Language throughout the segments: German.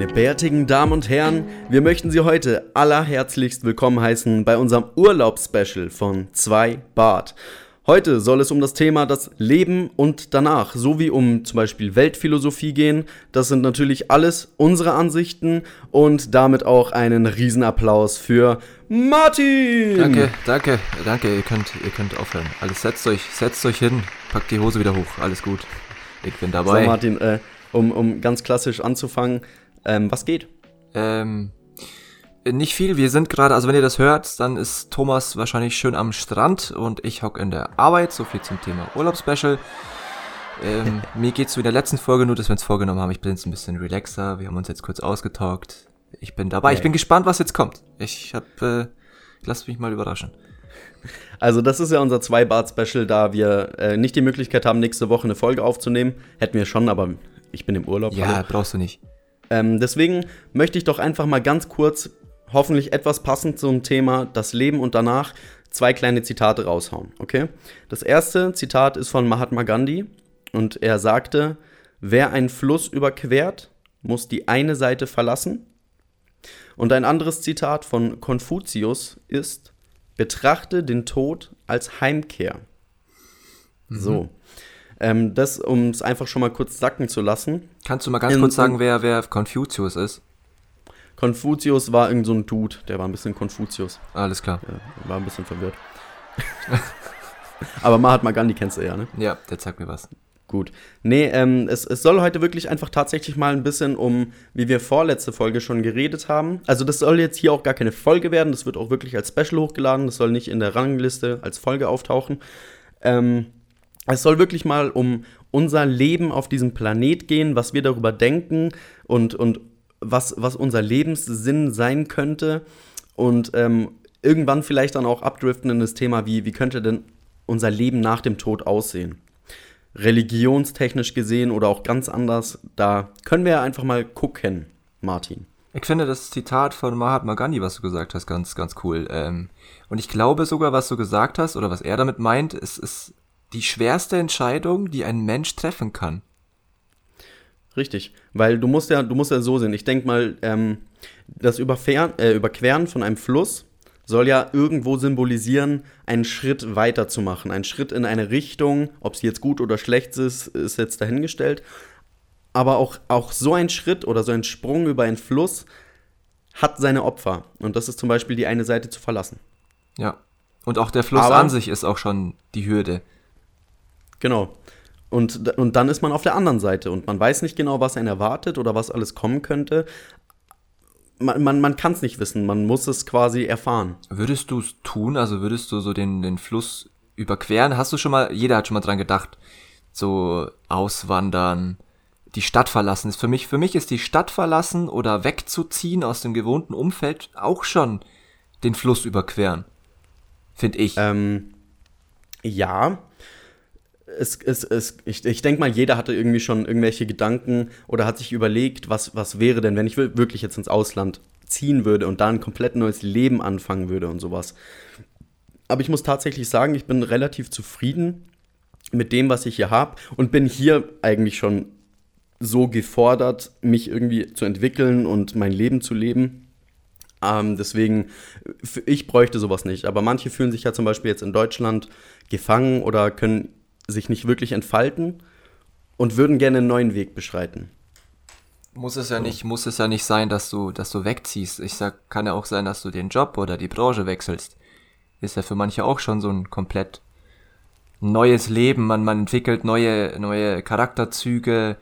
Meine bärtigen Damen und Herren, wir möchten Sie heute allerherzlichst willkommen heißen bei unserem Urlaubsspecial von 2 Bart. Heute soll es um das Thema das Leben und danach sowie um zum Beispiel Weltphilosophie gehen. Das sind natürlich alles unsere Ansichten und damit auch einen Riesenapplaus für Martin. Danke, danke, danke. Ihr könnt, ihr könnt aufhören. Alles setzt euch, setzt euch hin, packt die Hose wieder hoch. Alles gut. Ich bin dabei. So Martin, äh, um, um ganz klassisch anzufangen, ähm, was geht? Ähm, nicht viel. Wir sind gerade, also wenn ihr das hört, dann ist Thomas wahrscheinlich schön am Strand und ich hock in der Arbeit. So viel zum Thema Urlaubsspecial. Ähm, mir geht's so in der letzten Folge nur, dass wir uns vorgenommen haben. Ich bin jetzt ein bisschen relaxer. Wir haben uns jetzt kurz ausgetalkt. Ich bin dabei. Okay. Ich bin gespannt, was jetzt kommt. Ich hab, äh, lasst mich mal überraschen. Also das ist ja unser Zwei-Bart-Special, da wir äh, nicht die Möglichkeit haben, nächste Woche eine Folge aufzunehmen. Hätten wir schon, aber ich bin im Urlaub. Ja, also. brauchst du nicht. Ähm, deswegen möchte ich doch einfach mal ganz kurz, hoffentlich etwas passend zum Thema das Leben und danach, zwei kleine Zitate raushauen, okay? Das erste Zitat ist von Mahatma Gandhi und er sagte, wer einen Fluss überquert, muss die eine Seite verlassen. Und ein anderes Zitat von Konfuzius ist, betrachte den Tod als Heimkehr. Mhm. So. Ähm, das, um es einfach schon mal kurz sacken zu lassen. Kannst du mal ganz in, kurz sagen, wer, wer Confucius ist? Konfuzius war irgend so ein Dude, der war ein bisschen Konfuzius. Alles klar. Ja, war ein bisschen verwirrt. Aber Mahatma Gandhi kennst du ja, ne? Ja, der zeigt mir was. Gut. Nee, ähm, es, es soll heute wirklich einfach tatsächlich mal ein bisschen um, wie wir vorletzte Folge schon geredet haben. Also das soll jetzt hier auch gar keine Folge werden, das wird auch wirklich als Special hochgeladen, das soll nicht in der Rangliste als Folge auftauchen. Ähm, es soll wirklich mal um unser Leben auf diesem Planet gehen, was wir darüber denken und, und was, was unser Lebenssinn sein könnte. Und ähm, irgendwann vielleicht dann auch abdriften in das Thema, wie, wie könnte denn unser Leben nach dem Tod aussehen? Religionstechnisch gesehen oder auch ganz anders, da können wir ja einfach mal gucken, Martin. Ich finde das Zitat von Mahatma Gandhi, was du gesagt hast, ganz, ganz cool. Ähm, und ich glaube sogar, was du gesagt hast oder was er damit meint, ist, ist die schwerste Entscheidung, die ein Mensch treffen kann. Richtig, weil du musst ja, du musst ja so sehen. Ich denke mal, ähm, das Überfern, äh, Überqueren von einem Fluss soll ja irgendwo symbolisieren, einen Schritt weiter zu machen, einen Schritt in eine Richtung. Ob sie jetzt gut oder schlecht ist, ist jetzt dahingestellt. Aber auch, auch so ein Schritt oder so ein Sprung über einen Fluss hat seine Opfer. Und das ist zum Beispiel die eine Seite zu verlassen. Ja. Und auch der Fluss Aber, an sich ist auch schon die Hürde. Genau. Und, und dann ist man auf der anderen Seite und man weiß nicht genau, was einen erwartet oder was alles kommen könnte. Man, man, man kann es nicht wissen, man muss es quasi erfahren. Würdest du es tun? Also würdest du so den, den Fluss überqueren? Hast du schon mal, jeder hat schon mal dran gedacht, so auswandern, die Stadt verlassen. Ist für mich, für mich ist die Stadt verlassen oder wegzuziehen aus dem gewohnten Umfeld auch schon den Fluss überqueren. Finde ich. Ähm, ja, es, es, es, ich, ich denke mal, jeder hatte irgendwie schon irgendwelche Gedanken oder hat sich überlegt, was, was wäre denn, wenn ich wirklich jetzt ins Ausland ziehen würde und da ein komplett neues Leben anfangen würde und sowas. Aber ich muss tatsächlich sagen, ich bin relativ zufrieden mit dem, was ich hier habe und bin hier eigentlich schon so gefordert, mich irgendwie zu entwickeln und mein Leben zu leben. Ähm, deswegen, ich bräuchte sowas nicht. Aber manche fühlen sich ja zum Beispiel jetzt in Deutschland gefangen oder können sich nicht wirklich entfalten und würden gerne einen neuen Weg beschreiten. Muss es ja so. nicht, muss es ja nicht sein, dass du, dass du wegziehst. Ich sag, kann ja auch sein, dass du den Job oder die Branche wechselst. Ist ja für manche auch schon so ein komplett neues Leben. Man, man entwickelt neue, neue Charakterzüge.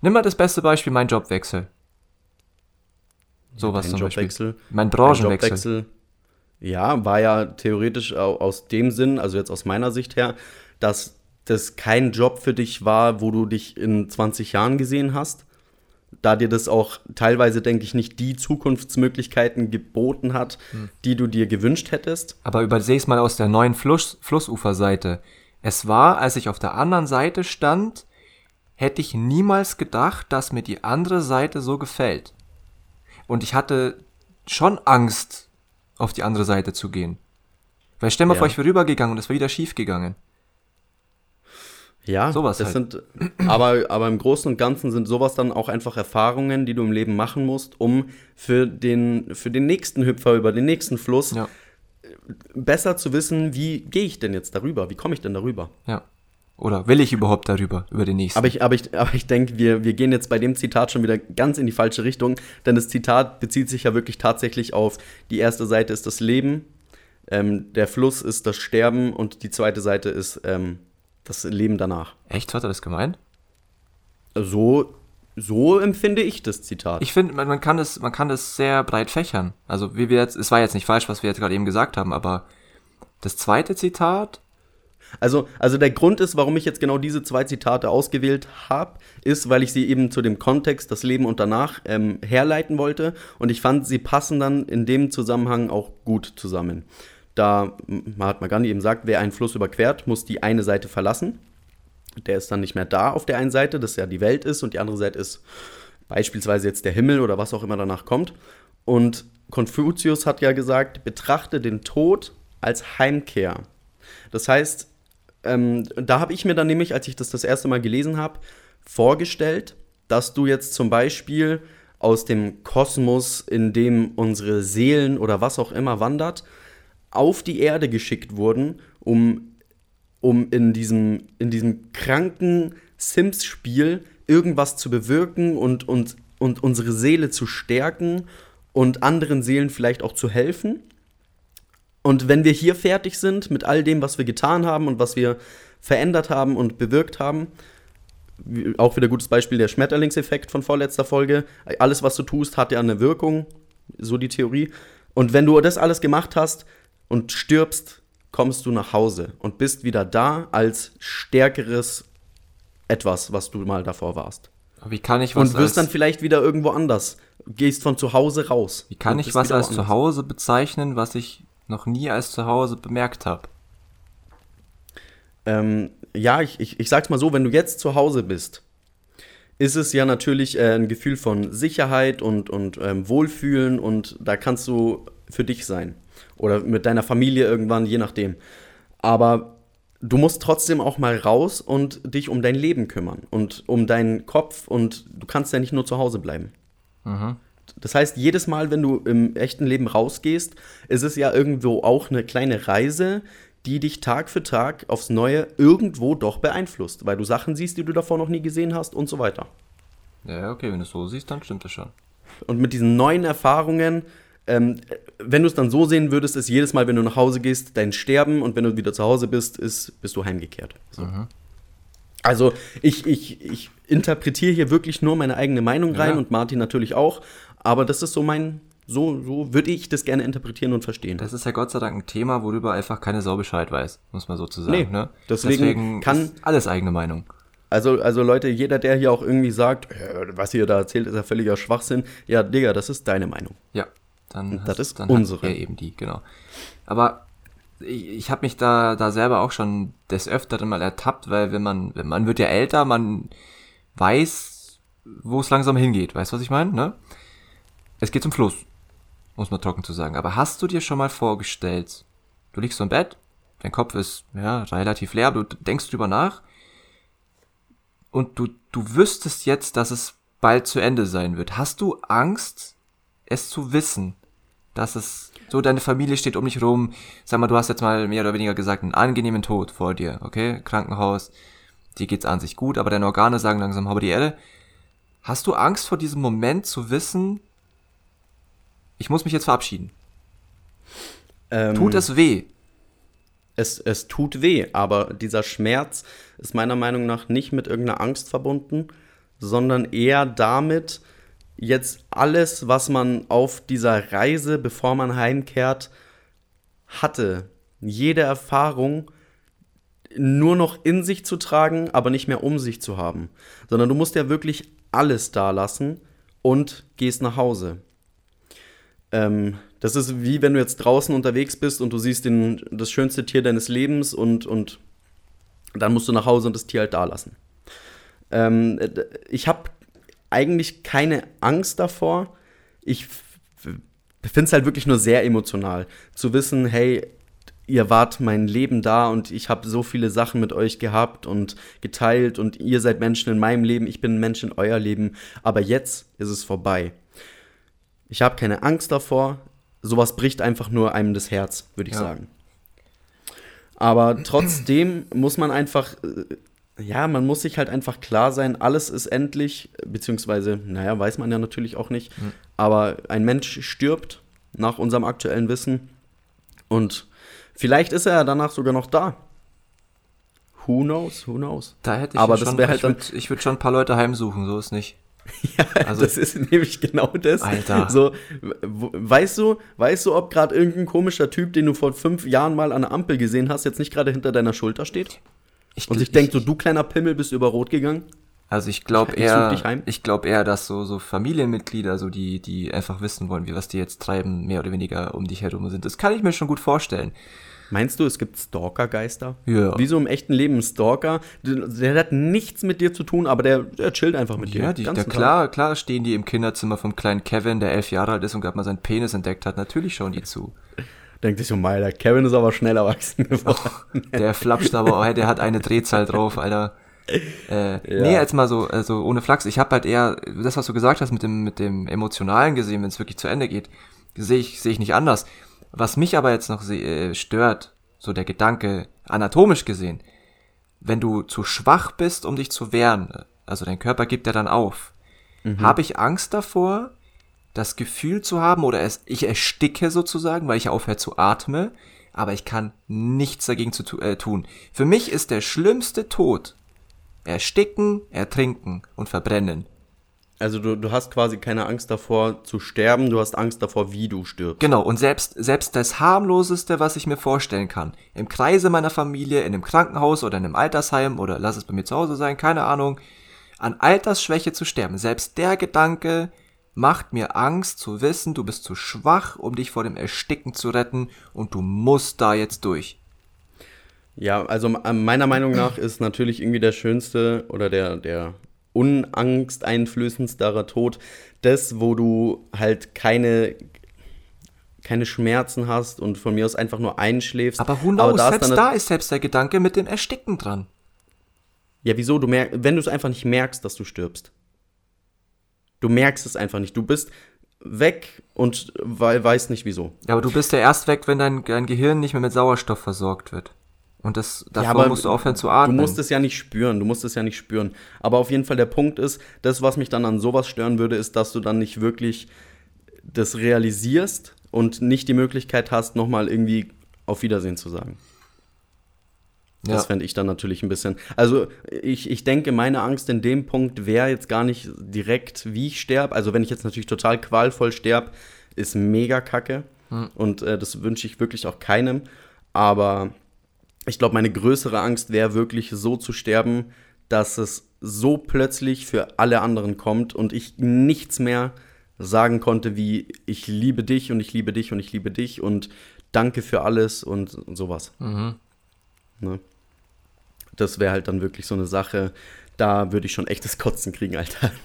Nimm mal das beste Beispiel, mein Jobwechsel. Sowas zum Jobwechsel. Beispiel. Mein Branchenwechsel. Jobwechsel, ja, war ja theoretisch aus dem Sinn, also jetzt aus meiner Sicht her, dass das kein Job für dich war, wo du dich in 20 Jahren gesehen hast. Da dir das auch teilweise, denke ich, nicht die Zukunftsmöglichkeiten geboten hat, hm. die du dir gewünscht hättest. Aber übersehe es mal aus der neuen Fluss, Flussuferseite. Es war, als ich auf der anderen Seite stand, hätte ich niemals gedacht, dass mir die andere Seite so gefällt. Und ich hatte schon Angst, auf die andere Seite zu gehen. Weil stell mal ja. vor, ich wäre rübergegangen und es wäre wieder schief gegangen. Ja, Sowas das halt. sind, aber, aber im Großen und Ganzen sind sowas dann auch einfach Erfahrungen, die du im Leben machen musst, um für den, für den nächsten Hüpfer über den nächsten Fluss Ja, besser zu wissen, wie gehe ich denn jetzt darüber? Wie komme ich denn darüber? ja. Oder will ich überhaupt darüber, über den nächsten? Aber ich, aber ich, aber ich denke, wir, wir gehen jetzt bei dem Zitat schon wieder ganz in die falsche Richtung, denn das Zitat bezieht sich ja wirklich tatsächlich auf die erste Seite ist das Leben, ähm, der Fluss ist das Sterben und die zweite Seite ist ähm, das Leben danach. Echt, so hat er das gemeint? So, so empfinde ich das Zitat. Ich finde, man, kann es, man kann es sehr breit fächern. Also wie wir jetzt, es war jetzt nicht falsch, was wir jetzt gerade eben gesagt haben, aber das zweite Zitat, Also, also der Grund ist, warum ich jetzt genau diese zwei Zitate ausgewählt habe, ist, weil ich sie eben zu dem Kontext, das Leben und danach, ähm, herleiten wollte. Und ich fand, sie passen dann in dem Zusammenhang auch gut zusammen. Da Mahatma Gandhi eben sagt, wer einen Fluss überquert, muss die eine Seite verlassen. Der ist dann nicht mehr da auf der einen Seite, das ja die Welt ist, und die andere Seite ist beispielsweise jetzt der Himmel oder was auch immer danach kommt. Und Konfuzius hat ja gesagt, betrachte den Tod als Heimkehr. Das heißt, ähm, da habe ich mir dann nämlich, als ich das das erste Mal gelesen habe, vorgestellt, dass du jetzt zum Beispiel aus dem Kosmos, in dem unsere Seelen oder was auch immer wandert, auf die Erde geschickt wurden, um, um in, diesem, in diesem kranken Sims-Spiel irgendwas zu bewirken und, und, und unsere Seele zu stärken und anderen Seelen vielleicht auch zu helfen. Und wenn wir hier fertig sind mit all dem, was wir getan haben und was wir verändert haben und bewirkt haben, auch wieder gutes Beispiel der Schmetterlingseffekt von vorletzter Folge. Alles, was du tust, hat ja eine Wirkung, so die Theorie. Und wenn du das alles gemacht hast und stirbst, kommst du nach Hause und bist wieder da als stärkeres etwas, was du mal davor warst. wie kann ich was Und wirst dann vielleicht wieder irgendwo anders. Gehst von zu Hause raus. wie kann ich was als woanders. Zuhause bezeichnen, was ich noch nie als Zuhause bemerkt habe? Ähm, ja, ich, ich, ich sag's mal so, wenn du jetzt zu Hause bist, ist es ja natürlich äh, ein Gefühl von Sicherheit und, und ähm, Wohlfühlen und da kannst du für dich sein. Oder mit deiner Familie irgendwann, je nachdem. Aber du musst trotzdem auch mal raus und dich um dein Leben kümmern und um deinen Kopf und du kannst ja nicht nur zu Hause bleiben. Das heißt, jedes Mal, wenn du im echten Leben rausgehst, ist es ja irgendwo auch eine kleine Reise, die dich Tag für Tag aufs Neue irgendwo doch beeinflusst, weil du Sachen siehst, die du davor noch nie gesehen hast und so weiter. Ja, okay, wenn du es so siehst, dann stimmt das schon. Und mit diesen neuen Erfahrungen, ähm, wenn du es dann so sehen würdest, ist jedes Mal, wenn du nach Hause gehst, dein Sterben und wenn du wieder zu Hause bist, ist, bist du heimgekehrt. So. Also ich, ich, ich interpretiere hier wirklich nur meine eigene Meinung rein Ja. und Martin natürlich auch, aber das ist so mein, so, so würde ich das gerne interpretieren und verstehen. Das ist ja Gott sei Dank ein Thema, worüber einfach keine Sau Bescheid weiß, muss man so zu sagen. Nee, ne? deswegen kann- ist alles eigene Meinung. Also, also Leute, jeder, der hier auch irgendwie sagt, äh, was ihr da erzählt, ist ja völliger Schwachsinn, ja, Digga, das ist deine Meinung. Ja, dann Das ist dann unsere. Hat er eben die, genau. Aber ich, ich habe mich da da selber auch schon des Öfteren mal ertappt, weil wenn man wenn man wird ja älter, man weiß, wo es langsam hingeht. Weißt du, was ich meine? Ne? Es geht zum Fluss, muss man trocken zu sagen. Aber hast du dir schon mal vorgestellt, du liegst so im Bett, dein Kopf ist ja relativ leer, aber du denkst drüber nach und du du wüsstest jetzt, dass es bald zu Ende sein wird. Hast du Angst, es zu wissen? Dass es so deine Familie steht um dich rum. Sag mal, du hast jetzt mal mehr oder weniger gesagt einen angenehmen Tod vor dir, okay? Krankenhaus, dir geht's an sich gut, aber deine Organe sagen langsam, habe die Erde. Hast du Angst vor diesem Moment zu wissen, ich muss mich jetzt verabschieden? Ähm, Tut es weh? es, es tut weh, aber dieser Schmerz ist meiner Meinung nach nicht mit irgendeiner Angst verbunden, sondern eher damit, jetzt alles, was man auf dieser Reise, bevor man heimkehrt, hatte, jede Erfahrung nur noch in sich zu tragen, aber nicht mehr um sich zu haben, sondern du musst ja wirklich alles da lassen und gehst nach Hause. Ähm, das ist wie wenn du jetzt draußen unterwegs bist und du siehst den, das schönste Tier deines Lebens und, und dann musst du nach Hause und das Tier halt da lassen. Ähm, d- ich habe eigentlich keine Angst davor. Ich finde es halt wirklich nur sehr emotional zu wissen, hey, ihr wart mein Leben da und ich habe so viele Sachen mit euch gehabt und geteilt und ihr seid Menschen in meinem Leben, ich bin ein Mensch in euer Leben, aber jetzt ist es vorbei. Ich habe keine Angst davor, sowas bricht einfach nur einem das Herz, würde ich ja. sagen. Aber trotzdem muss man einfach, äh, ja, man muss sich halt einfach klar sein, alles ist endlich, beziehungsweise, naja, weiß man ja natürlich auch nicht, mhm. aber ein Mensch stirbt nach unserem aktuellen Wissen und vielleicht ist er ja danach sogar noch da. Who knows, who knows. Da hätte ich aber das schon, halt ich würde würd schon ein paar Leute heimsuchen, so ist nicht. Ja, also, das ist nämlich genau das. Alter. So, weißt du, weißt du, ob gerade irgendein komischer Typ, den du vor fünf Jahren mal an der Ampel gesehen hast, jetzt nicht gerade hinter deiner Schulter steht? Ich, und sich denkt, so du kleiner Pimmel bist über Rot gegangen? Also ich glaube eher, ich glaube eher, dass so so Familienmitglieder, so die die einfach wissen wollen, wie was die jetzt treiben, mehr oder weniger um dich herum sind. Das kann ich mir schon gut vorstellen. Meinst du, es gibt Stalker-Geister? Ja. Wie so im echten Leben ein Stalker. Der, der, hat nichts mit dir zu tun, aber der, der chillt einfach mit ja, dir. Ja, klar, klar stehen die im Kinderzimmer vom kleinen Kevin, der elf Jahre alt ist und gerade mal seinen Penis entdeckt hat. Natürlich schauen die zu. Denkt sich so, mal, der Kevin ist aber schnell erwachsen geworden. Oh, der flapscht aber, oh, der hat eine Drehzahl drauf, Alter. Äh, ja. Nee, jetzt mal so, also ohne Flachs. Ich habe halt eher, das, was du gesagt hast mit dem, mit dem Emotionalen gesehen, wenn es wirklich zu Ende geht, sehe ich, sehe ich nicht anders. Was mich aber jetzt noch äh, stört, so der Gedanke, anatomisch gesehen, wenn du zu schwach bist, um dich zu wehren, also dein Körper gibt ja dann auf, mhm. habe ich Angst davor, das Gefühl zu haben oder es, ich ersticke sozusagen, weil ich aufhöre zu atmen, aber ich kann nichts dagegen zu äh, tun. Für mich ist der schlimmste Tod ersticken, ertrinken und verbrennen. Also du, du hast quasi keine Angst davor zu sterben, du hast Angst davor, wie du stirbst. Genau, und selbst, selbst das harmloseste, was ich mir vorstellen kann, im Kreise meiner Familie, in einem Krankenhaus oder in einem Altersheim oder lass es bei mir zu Hause sein, keine Ahnung, an Altersschwäche zu sterben, selbst der Gedanke macht mir Angst zu wissen, du bist zu schwach, um dich vor dem Ersticken zu retten und du musst da jetzt durch. Ja, also meiner Meinung nach ist natürlich irgendwie der schönste oder der, der unangsteinflößendsterer Tod, das, wo du halt keine, keine Schmerzen hast und von mir aus einfach nur einschläfst. Aber who knows, da selbst da ist selbst der Gedanke mit dem Ersticken dran. Ja, wieso? Du merk, wenn du es einfach nicht merkst, dass du stirbst. Du merkst es einfach nicht. Du bist weg und we weißt nicht wieso. Ja, aber du bist ja erst weg, wenn dein, dein Gehirn nicht mehr mit Sauerstoff versorgt wird. Und das, davor ja, musst du aufhören zu atmen. Du musst es ja nicht spüren, du musst es ja nicht spüren. Aber auf jeden Fall der Punkt ist, das, was mich dann an sowas stören würde, ist, dass du dann nicht wirklich das realisierst und nicht die Möglichkeit hast, nochmal irgendwie auf Wiedersehen zu sagen. Ja. Das fände ich dann natürlich ein bisschen. Also ich, ich denke, meine Angst in dem Punkt wäre jetzt gar nicht direkt, wie ich sterbe. Also wenn ich jetzt natürlich total qualvoll sterbe, ist mega kacke. Hm. Und äh, das wünsche ich wirklich auch keinem. Aber ich glaube, meine größere Angst wäre wirklich so zu sterben, dass es so plötzlich für alle anderen kommt und ich nichts mehr sagen konnte wie ich liebe dich und ich liebe dich und ich liebe dich und danke für alles und, sowas. Mhm. Ne? Das wäre halt dann wirklich so eine Sache, da würde ich schon echtes Kotzen kriegen, Alter.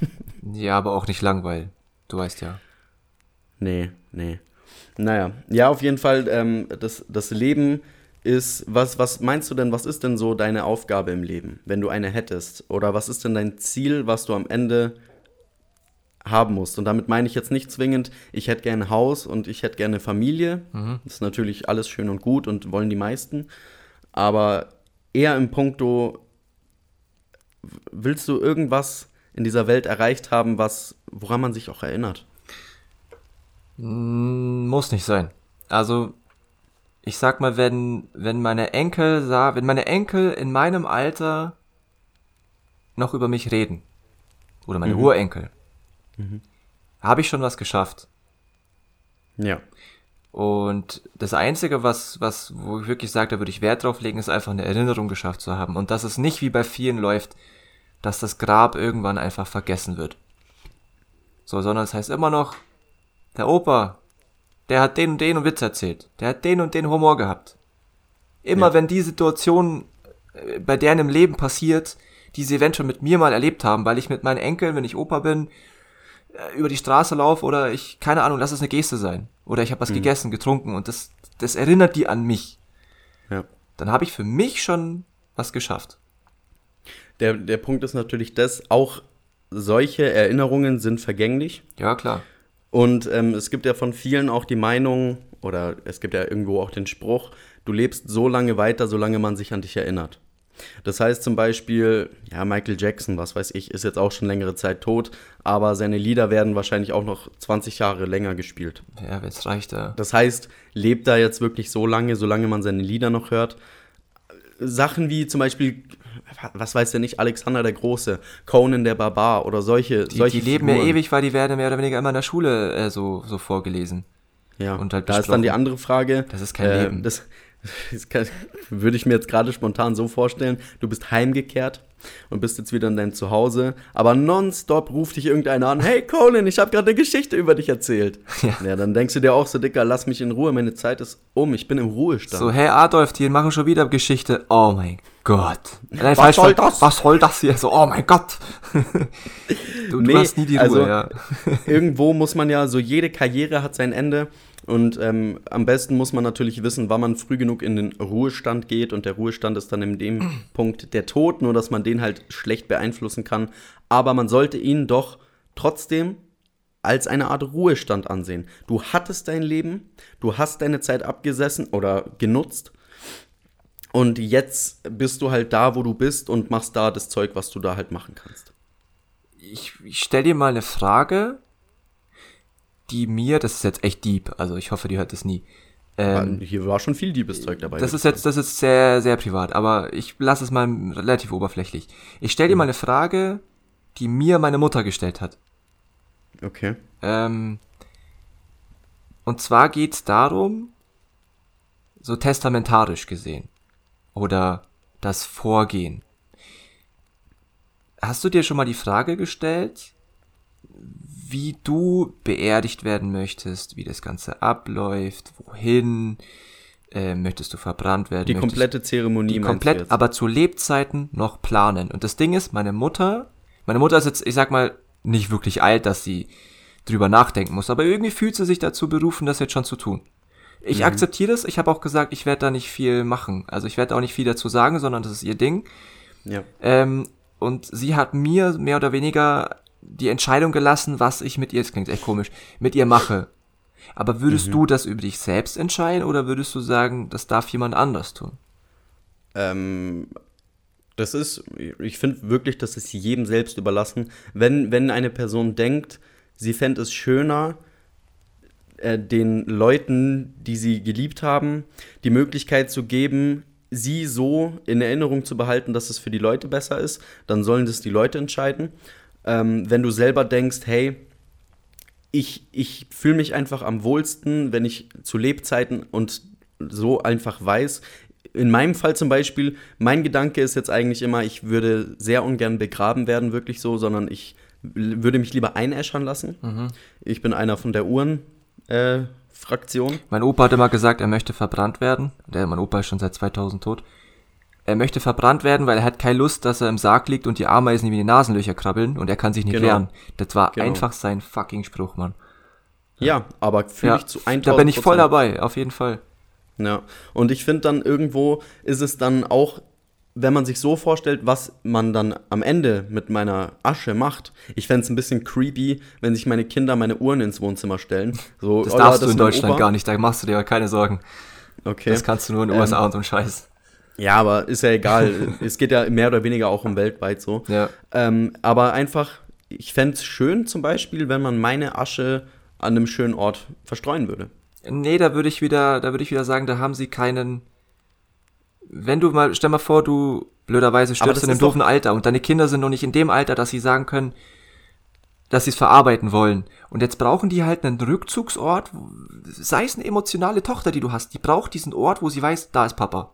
Ja, aber auch nicht langweilen. Du weißt ja. Nee, nee. Naja, ja, auf jeden Fall, ähm, das, das Leben ist, was, was meinst du denn, was ist denn so deine Aufgabe im Leben, wenn du eine hättest? Oder was ist denn dein Ziel, was du am Ende haben musst? Und damit meine ich jetzt nicht zwingend, ich hätte gerne ein Haus und ich hätte gerne Familie. Mhm. Das ist natürlich alles schön und gut und wollen die meisten. Aber eher im Punkto, willst du irgendwas in dieser Welt erreicht haben, was, woran man sich auch erinnert? Muss nicht sein. Also ich sag mal, wenn, wenn meine Enkel sah, wenn meine Enkel in meinem Alter noch über mich reden, oder meine mhm. Urenkel, mhm. habe ich schon was geschafft. Ja. Und das Einzige, was, was, wo ich wirklich sage, da würde ich Wert drauf legen, ist einfach eine Erinnerung geschafft zu haben. Und dass es nicht wie bei vielen läuft, dass das Grab irgendwann einfach vergessen wird. So, sondern es heißt immer noch, der Opa, der hat den und den Witz erzählt, der hat den und den Humor gehabt. Immer ja. wenn die Situation äh, bei deren im Leben passiert, die sie eventuell mit mir mal erlebt haben, weil ich mit meinen Enkeln, wenn ich Opa bin, über die Straße laufe oder ich, keine Ahnung, lass es eine Geste sein. Oder ich habe was mhm. gegessen, getrunken und das, das erinnert die an mich. Ja. dann habe ich für mich schon was geschafft. Der, der Punkt ist natürlich das, auch solche Erinnerungen sind vergänglich. Ja, klar. Und ähm, es gibt ja von vielen auch die Meinung, oder es gibt ja irgendwo auch den Spruch, du lebst so lange weiter, solange man sich an dich erinnert. Das heißt zum Beispiel, ja, Michael Jackson, was weiß ich, ist jetzt auch schon längere Zeit tot, aber seine Lieder werden wahrscheinlich auch noch 20 Jahre länger gespielt. Ja, wenn es reicht, ja. Das heißt, lebt da jetzt wirklich so lange, solange man seine Lieder noch hört. Sachen wie zum Beispiel, was weiß der nicht, Alexander der Große, Conan der Barbar oder solche. Die, solche die leben ja ewig, weil die werden mehr oder weniger immer in der Schule äh, so, so vorgelesen. Ja, und halt da ist dann die andere Frage. Das ist kein Leben. Das, das kann, würde ich mir jetzt gerade spontan so vorstellen. Du bist heimgekehrt und bist jetzt wieder in deinem Zuhause, aber nonstop ruft dich irgendeiner an. Hey Colin, ich habe gerade eine Geschichte über dich erzählt. Ja. dann denkst du dir auch so, Dicker, lass mich in Ruhe, meine Zeit ist um, ich bin im Ruhestand. So, hey Adolf, die machen schon wieder Geschichte. Oh mein Gott. Nein, Was soll das? Was soll das hier? So, oh mein Gott. du, Nee, du hast nie die Ruhe, also- ja. Irgendwo muss man ja, so jede Karriere hat sein Ende. Und ähm, am besten muss man natürlich wissen, wann man früh genug in den Ruhestand geht. Und der Ruhestand ist dann in dem Punkt der Tod, nur dass man den halt schlecht beeinflussen kann. Aber man sollte ihn doch trotzdem als eine Art Ruhestand ansehen. Du hattest dein Leben, du hast deine Zeit abgesessen oder genutzt. Und jetzt bist du halt da, wo du bist und machst da das Zeug, was du da halt machen kannst. Ich, ich stell dir mal eine Frage, die mir, das ist jetzt echt deep, also ich hoffe, die hört es nie. Ähm, Hier war schon viel Diebeszeug dabei. das ist jetzt, das ist sehr, sehr privat, aber ich lasse es mal relativ oberflächlich. Ich stell dir Mhm. mal eine Frage, die mir meine Mutter gestellt hat. Okay. Ähm, und zwar geht's darum, so testamentarisch gesehen. Oder das Vorgehen. Hast du dir schon mal die Frage gestellt, wie du beerdigt werden möchtest, wie das Ganze abläuft, wohin, äh, möchtest du verbrannt werden? Die komplette Zeremonie die komplett, aber zu Lebzeiten noch planen. Und das Ding ist, meine Mutter, meine Mutter ist jetzt, ich sag mal, nicht wirklich alt, dass sie drüber nachdenken muss, aber irgendwie fühlt sie sich dazu berufen, das jetzt schon zu tun. Ich akzeptiere das, ich habe auch gesagt, ich werde da nicht viel machen. Also ich werde auch nicht viel dazu sagen, sondern das ist ihr Ding. Ja. Ähm, und sie hat mir mehr oder weniger die Entscheidung gelassen, was ich mit ihr, das klingt echt komisch, mit ihr mache. Aber würdest du das über dich selbst entscheiden oder würdest du sagen, das darf jemand anders tun? Ähm, das ist, ich finde wirklich, das ist jedem selbst überlassen. Wenn, wenn eine Person denkt, sie fände es schöner, äh, den Leuten, die sie geliebt haben, die Möglichkeit zu geben, sie so in Erinnerung zu behalten, dass es für die Leute besser ist, dann sollen das die Leute entscheiden. Ähm, wenn du selber denkst, hey, ich, ich fühle mich einfach am wohlsten, wenn ich zu Lebzeiten und so einfach weiß. In meinem Fall zum Beispiel, mein Gedanke ist jetzt eigentlich immer, ich würde sehr ungern begraben werden, wirklich so, sondern ich würde mich lieber einäschern lassen. Ich bin einer von der Uhren-Fraktion. Mein Opa hat immer gesagt, er möchte verbrannt werden. Der, mein Opa ist schon seit 2000 tot. Er möchte verbrannt werden, weil er hat keine Lust, dass er im Sarg liegt und die Ameisen ihm in die Nasenlöcher krabbeln und er kann sich nicht Genau. wehren. Das war Genau. einfach sein fucking Spruch, Mann. ja, aber fühle Ja, ich zu 1000 da bin ich voll dabei, auf jeden Fall. Ja, und ich finde dann irgendwo ist es dann auch, wenn man sich so vorstellt, was man dann am Ende mit meiner Asche macht. Ich fände es ein bisschen creepy, wenn sich meine Kinder meine Uhren ins Wohnzimmer stellen. So, Das oh, darfst du in Deutschland Opa. gar nicht, da machst du dir keine Sorgen. Okay. Das kannst du nur in den Ähm, USA und so ein Scheiß. Ja, aber ist ja egal. es geht ja mehr oder weniger auch um weltweit so. Ja. Ähm, aber einfach, ich fände es schön zum Beispiel, wenn man meine Asche an einem schönen Ort verstreuen würde. Nee, da würde ich wieder, da würde ich wieder sagen, da haben sie keinen. Wenn du mal, stell mal vor, du blöderweise stirbst in einem doofen Alter und deine Kinder sind noch nicht in dem Alter, dass sie sagen können, dass sie es verarbeiten wollen. Und jetzt brauchen die halt einen Rückzugsort, sei es eine emotionale Tochter, die du hast, die braucht diesen Ort, wo sie weiß, da ist Papa.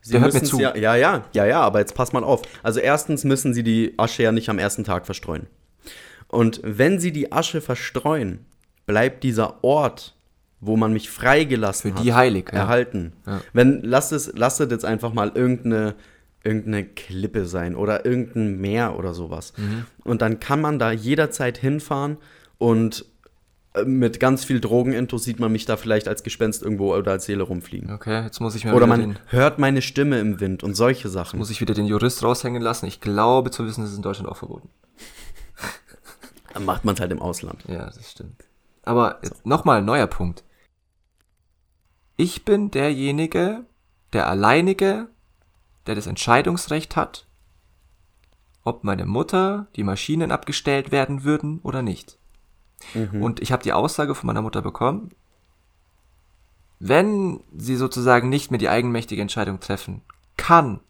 Sie hört mir müssen's zu. Ja, ja, ja, ja, ja, aber jetzt pass mal auf. Also erstens müssen sie die Asche ja nicht am ersten Tag verstreuen. Und wenn sie die Asche verstreuen, bleibt dieser Ort, wo man mich freigelassen Für hat, die heilig, ja. erhalten. Ja. Wenn, lasst es, lasst jetzt einfach mal irgendeine, irgendeine Klippe sein oder irgendein Meer oder sowas. Mhm. Und dann kann man da jederzeit hinfahren und mit ganz viel Drogenintus sieht man mich da vielleicht als Gespenst irgendwo oder als Seele rumfliegen. Okay, jetzt muss ich mir Oder man hört meine Stimme im Wind und solche Sachen. muss ich wieder den Jurist raushängen lassen. Ich glaube zu wissen, das ist in Deutschland auch verboten. Dann macht man es halt im Ausland. Ja, das stimmt. Aber jetzt nochmal ein neuer Punkt. Ich bin derjenige, der alleinige, der das Entscheidungsrecht hat, ob meine Mutter die Maschinen abgestellt werden würden oder nicht. Und ich habe die Aussage von meiner Mutter bekommen, wenn sie sozusagen nicht mehr die eigenmächtige Entscheidung treffen kann,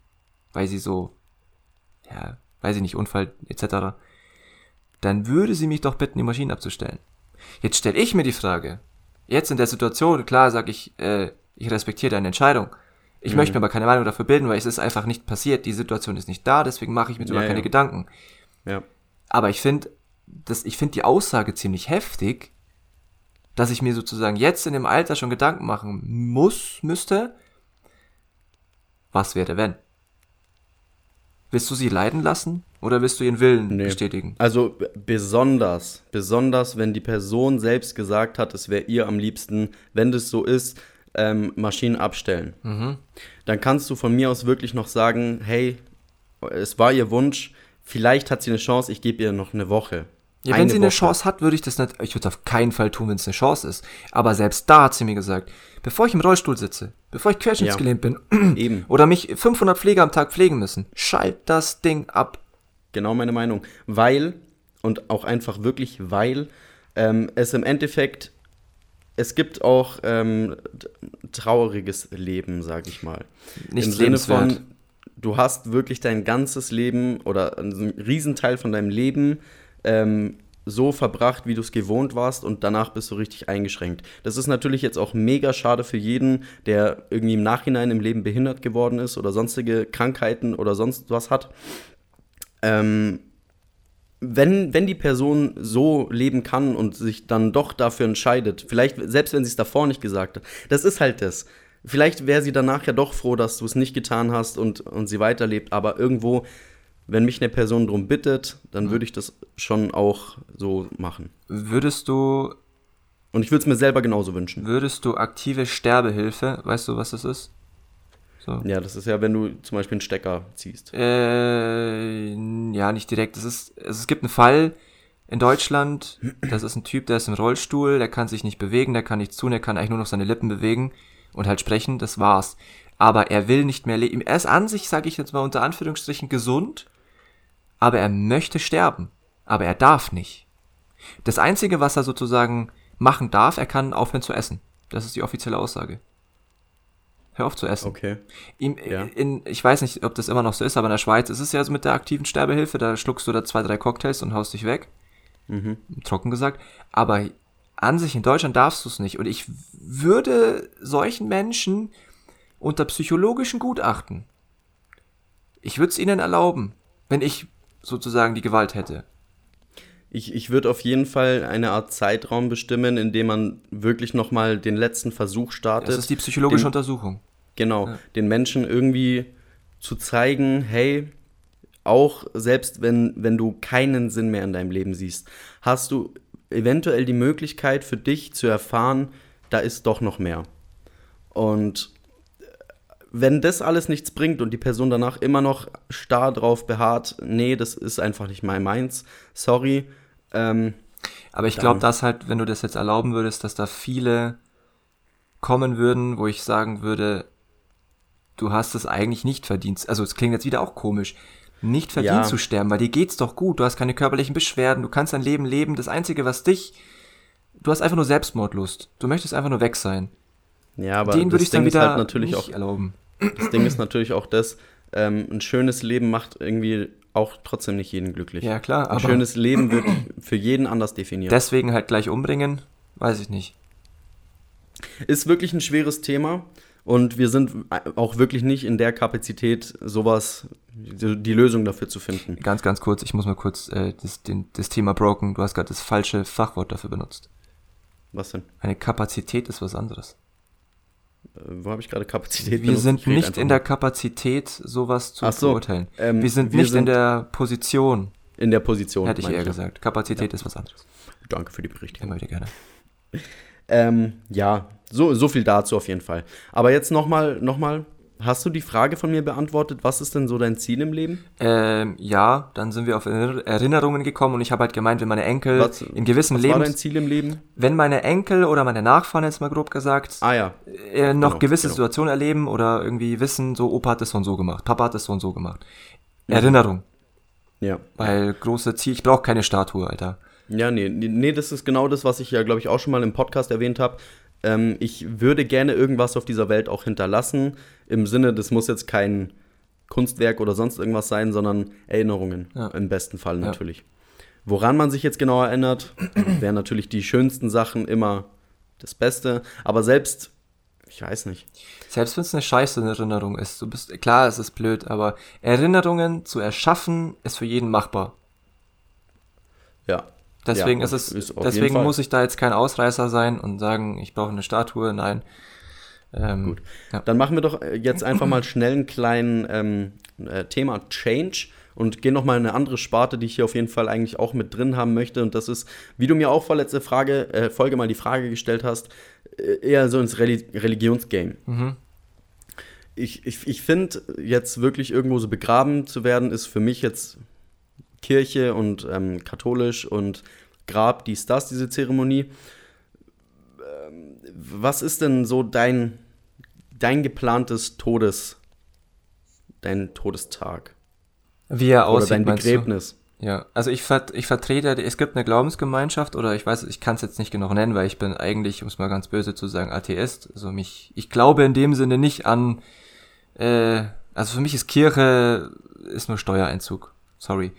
weil sie so, ja, weiß ich nicht, Unfall etc., dann würde sie mich doch bitten, die Maschinen abzustellen. Jetzt stelle ich mir die Frage, jetzt in der Situation, klar sage ich, äh, ich respektiere deine Entscheidung. Ich möchte mir aber keine Meinung dafür bilden, weil es ist einfach nicht passiert, die Situation ist nicht da, deswegen mache ich mir darüber Ja, keine ja. Gedanken. Ja. Aber ich finde, das, ich finde die Aussage ziemlich heftig, dass ich mir sozusagen jetzt in dem Alter schon Gedanken machen muss, müsste, was wäre wenn? Willst du sie leiden lassen oder willst du ihren Willen Nee. bestätigen? Also besonders, besonders, wenn die Person selbst gesagt hat, es wäre ihr am liebsten, wenn das so ist, ähm, Maschinen abstellen. Mhm. Dann kannst du von mir aus wirklich noch sagen, hey, es war ihr Wunsch, vielleicht hat sie eine Chance, ich gebe ihr noch eine Woche. Ja, wenn sie eine Woche. Chance hat, würde ich das nicht, ich würde es auf keinen Fall tun, wenn es eine Chance ist. Aber selbst da hat sie mir gesagt, bevor ich im Rollstuhl sitze, bevor ich querschnittsgelähmt bin Eben, oder mich 500 Pfleger am Tag pflegen müssen, schalt das Ding ab. genau meine Meinung. Weil, und auch einfach wirklich weil, ähm, es im Endeffekt, es gibt auch ähm, trauriges Leben, sag ich mal. Nicht Im Sinne lebenswert. von, du hast wirklich dein ganzes Leben oder einen Riesenteil von deinem Leben ähm, so verbracht, wie du es gewohnt warst und danach bist du richtig eingeschränkt. Das ist natürlich jetzt auch mega schade für jeden, der irgendwie im Nachhinein im Leben behindert geworden ist oder sonstige Krankheiten oder sonst was hat. Ähm, wenn, wenn die Person so leben kann und sich dann doch dafür entscheidet, vielleicht, selbst wenn sie es davor nicht gesagt hat, das ist halt das. Vielleicht wäre sie danach ja doch froh, dass du es nicht getan hast und, und sie weiterlebt, aber irgendwo, wenn mich eine Person darum bittet, dann würde ich das schon auch so machen. Würdest du, Und ich würde es mir selber genauso wünschen. würdest du aktive Sterbehilfe, weißt du, was das ist? So. Ja, das ist ja, wenn du zum Beispiel einen Stecker ziehst. Äh, ja, nicht direkt. Es ist, es gibt einen Fall in Deutschland, das ist ein Typ, der ist im Rollstuhl, der kann sich nicht bewegen, der kann nichts tun, der kann eigentlich nur noch seine Lippen bewegen und halt sprechen, das war's. Aber er will nicht mehr leben. Er ist an sich, sage ich jetzt mal unter Anführungsstrichen, gesund, aber er möchte sterben. Aber er darf nicht. Das Einzige, was er sozusagen machen darf, er kann aufhören zu essen. Das ist die offizielle Aussage. Hör auf zu essen. Okay. Ihm, Ja. in, ich weiß nicht, ob das immer noch so ist, aber in der Schweiz ist es ja so mit der aktiven Sterbehilfe, da schluckst du da zwei, drei Cocktails und haust dich weg. Mhm. Trocken gesagt. Aber an sich in Deutschland darfst du es nicht. Und ich würde solchen Menschen unter psychologischen Gutachten, ich würde es ihnen erlauben, wenn ich sozusagen die Gewalt hätte. Ich, ich würde auf jeden Fall eine Art Zeitraum bestimmen, in dem man wirklich nochmal den letzten Versuch startet. Das ist die psychologische den- Untersuchung. Genau, den Menschen irgendwie zu zeigen, hey, auch selbst wenn, wenn du keinen Sinn mehr in deinem Leben siehst, hast du eventuell die Möglichkeit für dich zu erfahren, da ist doch noch mehr. Und wenn das alles nichts bringt und die Person danach immer noch starr drauf beharrt, nee, das ist einfach nicht mein meins, sorry, ähm, Aber ich glaube, dass halt, wenn du das jetzt erlauben würdest, dass da viele kommen würden, wo ich sagen würde, du hast es eigentlich nicht verdient. Also es klingt jetzt wieder auch komisch. Nicht verdient Ja. zu sterben, weil dir geht's doch gut, du hast keine körperlichen Beschwerden, du kannst dein Leben leben. Das Einzige, was dich. Du hast einfach nur Selbstmordlust. Du möchtest einfach nur weg sein. Ja, aber Den würde das ich Ding ist wieder halt natürlich nicht auch erlauben. Das Ding ist natürlich auch das, ähm, ein schönes Leben macht irgendwie auch trotzdem nicht jeden glücklich. Ja, klar, ein aber schönes Leben wird für jeden anders definiert. deswegen halt gleich umbringen, weiß ich nicht. ist wirklich ein schweres Thema und wir sind auch wirklich nicht in der Kapazität, sowas, die die Lösung dafür zu finden. Ganz, ganz kurz, ich muss mal kurz äh, das, den, das Thema broken, du hast gerade das falsche Fachwort dafür benutzt. Was denn? Eine Kapazität ist was anderes. Äh, Wo habe ich gerade Kapazität? Wir sind Ich nicht in der. Kapazität, sowas zu so, beurteilen. ähm, wir sind wir nicht in sind der Position, in der Position. hätte ich eher ja. gesagt. Kapazität ist was anderes. Danke für die Berichtigung. Immer wieder gerne. ähm, ja, so, so viel dazu auf jeden Fall. Aber jetzt nochmal, noch mal, hast du die Frage von mir beantwortet, was ist denn so dein Ziel im Leben? Ähm, ja, dann sind wir auf Erinner- Erinnerungen gekommen und ich habe halt gemeint, wenn meine Enkel Was- in gewissen Was war dein. Ziel im Leben? Wenn meine Enkel oder meine Nachfahren jetzt mal grob gesagt, Ah ja, äh, noch Genau, gewisse genau. Situationen erleben oder irgendwie wissen, so Opa hat das so und so gemacht, Papa hat das so und so gemacht. Erinnerung, ja. weil große Ziel, ich brauche keine Statue, Alter. Ja, nee, nee, das ist genau das, was ich ja, glaube ich, auch schon mal im Podcast erwähnt habe. Ähm, ich würde gerne irgendwas auf dieser Welt auch hinterlassen. Im Sinne, das muss jetzt kein Kunstwerk oder sonst irgendwas sein, sondern Erinnerungen. Ja. Im besten Fall Ja. natürlich. Woran man sich jetzt genau erinnert, wären natürlich die schönsten Sachen immer das Beste. Aber selbst, ich weiß nicht. Selbst wenn es eine scheiße Erinnerung ist, du bist, klar, es ist blöd, aber Erinnerungen zu erschaffen ist für jeden machbar. Ja. Deswegen Ja, ist es, ist deswegen Fall. muss ich da jetzt kein Ausreißer sein und sagen, ich brauche eine Statue. Nein. Ähm, Gut. Ja. Dann machen wir doch äh, jetzt einfach mal schnell einen kleinen ähm, äh, Thema Change und gehen noch mal in eine andere Sparte, die ich hier auf jeden Fall eigentlich auch mit drin haben möchte. Und das ist, wie du mir auch vorletzte Frage, äh, Folge mal die Frage gestellt hast, äh, eher so ins Reli Religionsgame. Mhm. Ich, ich, ich finde, jetzt wirklich irgendwo so begraben zu werden, ist für mich jetzt Kirche und ähm, katholisch und Grab, dies, das, diese Zeremonie. Ähm, was ist denn so dein, dein geplantes Todes, dein Todestag? Wie er Oder aussieht, dein meinst du? Begräbnis? Ja, also ich, vert, ich vertrete, es gibt eine Glaubensgemeinschaft oder ich weiß, ich kann es jetzt nicht genau nennen, weil ich bin eigentlich, um es mal ganz böse zu sagen, Atheist. Also mich, ich glaube in dem Sinne nicht an, äh, also für mich ist Kirche, ist nur Steuereinzug. Sorry.